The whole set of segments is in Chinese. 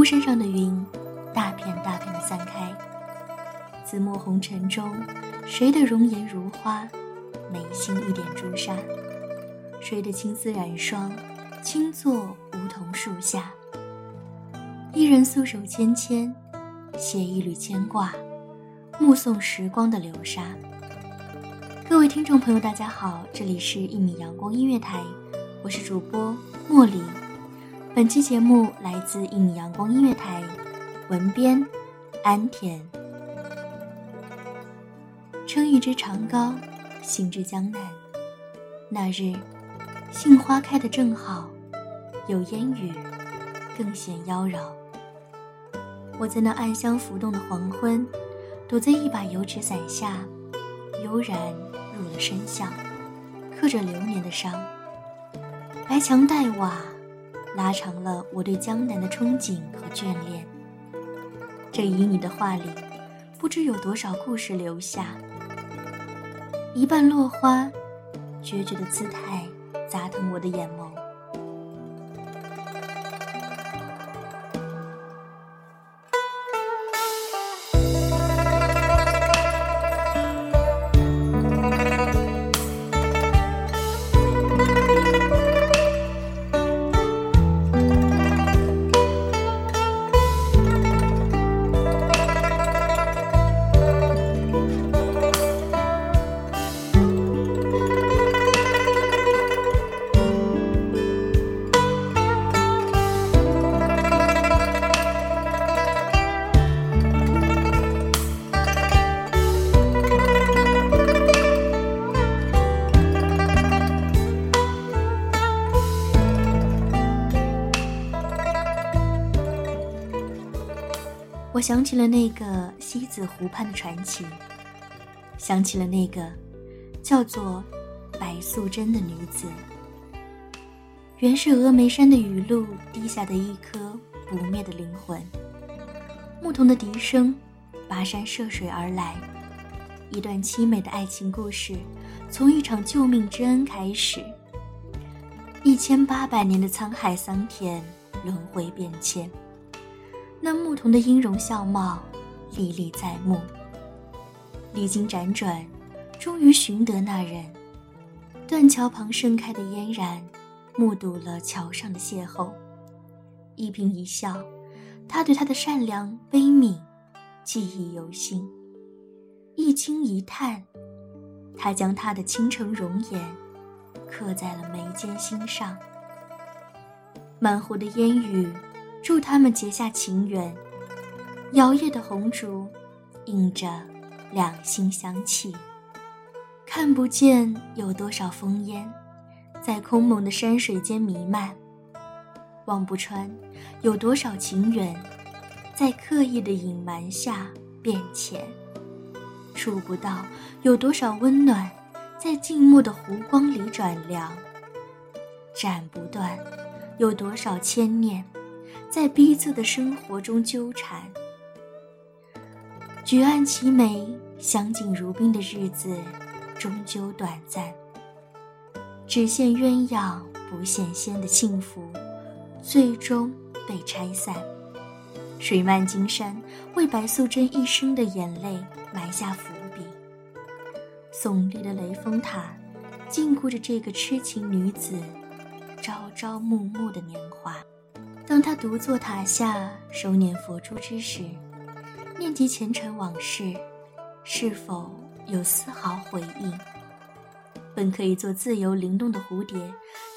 孤山上的云大片大片的散开。紫陌红尘中，谁的容颜如花，眉心一点朱砂？谁的青丝染霜，轻坐梧桐树下？一人素手纤纤，写一缕牵挂，目送时光的流沙。各位听众朋友，大家好，这里是一米阳光音乐台，我是主播茉莉。本期节目来自一米阳光音乐台，文编安田。撑一支长篙，行至江南。那日，杏花开得正好，有烟雨，更显妖娆。我在那暗香浮动的黄昏，躲在一把油纸伞下，悠然入了深巷，刻着流年的伤。白墙黛瓦。拉长了我对江南的憧憬和眷恋。这旖旎的画里，不知有多少故事留下。一半落花，决绝的姿态，砸疼我的眼眸。我想起了那个西子湖畔的传奇，想起了那个叫做白素贞的女子。原是峨眉山的雨露滴下的一颗不灭的灵魂。牧童的笛声，跋山涉水而来，一段凄美的爱情故事，从一场救命之恩开始。一千八百年的沧海桑田，轮回变迁。那牧童的音容笑貌历历在目。历经辗转，终于寻得那人。断桥旁盛开的嫣然，目睹了桥上的邂逅。一颦一笑，他对她的善良悲悯记忆犹新。一惊一叹，他将她的倾城容颜刻在了眉间心上。满湖的烟雨。祝他们结下情缘，摇曳的红烛，映着两心相契。看不见有多少烽烟，在空蒙的山水间弥漫；望不穿有多少情缘，在刻意的隐瞒下变浅；触不到有多少温暖，在静默的湖光里转凉；斩不断有多少牵念。在逼仄的生活中纠缠，举案齐眉，相敬如宾的日子终究短暂，只羡鸳鸯不羡仙的幸福，最终被拆散。水漫金山，为白素贞一生的眼泪埋下伏笔。耸立的雷峰塔，禁锢着这个痴情女子朝朝暮暮的年华。当他独坐塔下，手捻佛珠之时，念及前尘往事，是否有丝毫回应？本可以做自由灵动的蝴蝶，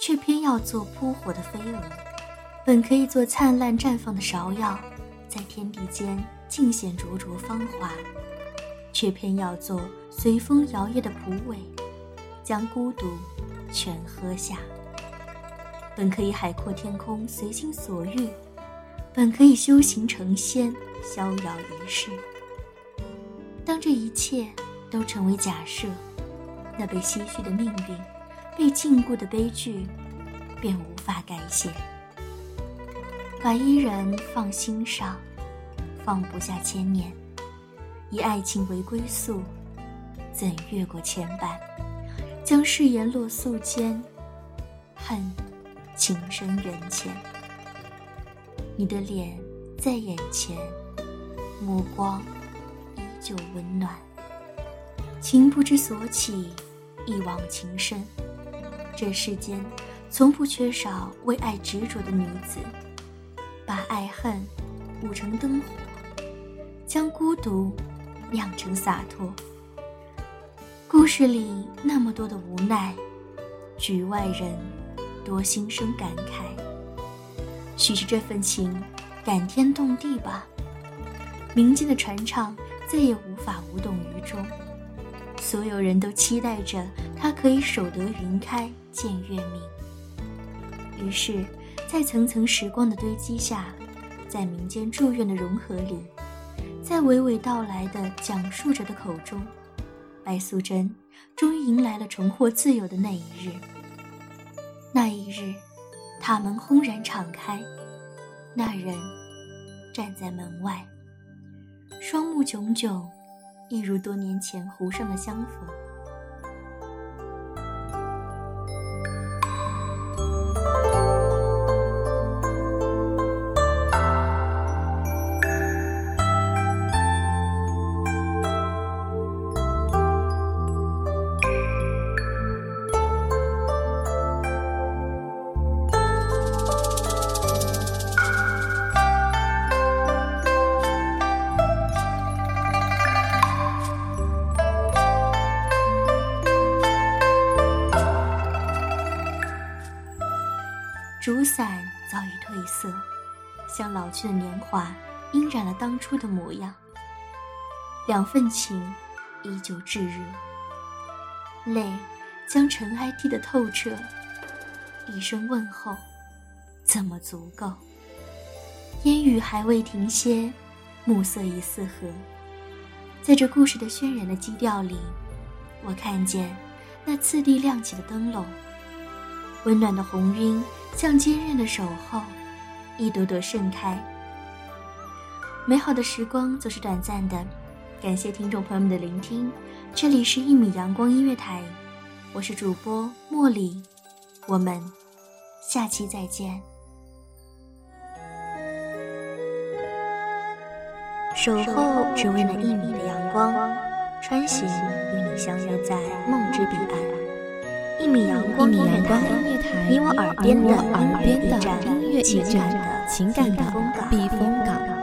却偏要做扑火的飞蛾；本可以做灿烂绽放的芍药。在天地间尽显灼灼芳华，却偏要做随风摇曳的蒲苇，将孤独全喝下。本可以海阔天空，随心所欲；本可以修行成仙，逍遥一世。当这一切都成为假设，那被唏嘘的命运，被禁锢的悲剧，便无法改写。把伊人放心上，放不下千年。以爱情为归宿，怎越过牵绊？将誓言落素笺，恨情深缘浅。你的脸在眼前，目光依旧温暖。情不知所起，一往情深。这世间从不缺少为爱执着的女子。把爱恨舞成灯火，将孤独酿成洒脱。故事里那么多的无奈，局外人多心生感慨。许是这份情感天动地吧，民间的传唱再也无法无动于衷。所有人都期待着他可以守得云开见月明。于是。在层层时光的堆积下，在民间祝愿的融合里，在娓娓道来的讲述者的口中，白素贞终于迎来了重获自由的那一日。那一日，塔门轰然敞开，那人站在门外，双目炯炯，一如多年前湖上的相逢。竹伞早已褪色，像老去的年华，晕染了当初的模样。两份情依旧炙热，泪将尘埃滴得透彻。一声问候，怎么足够？烟雨还未停歇，暮色已四合。在这故事的渲染的基调里，我看见那次第亮起的灯笼，温暖的红晕。像坚韧的守候，一朵朵盛开。美好的时光总是短暂的，感谢听众朋友们的聆听。这里是《一米阳光音乐台》，我是主播茉莉，我们下期再见。守候只为那一米的阳光，穿行与你相约在梦之彼岸。一米阳光音乐台，你我耳边的音乐驿站，情感的避风港。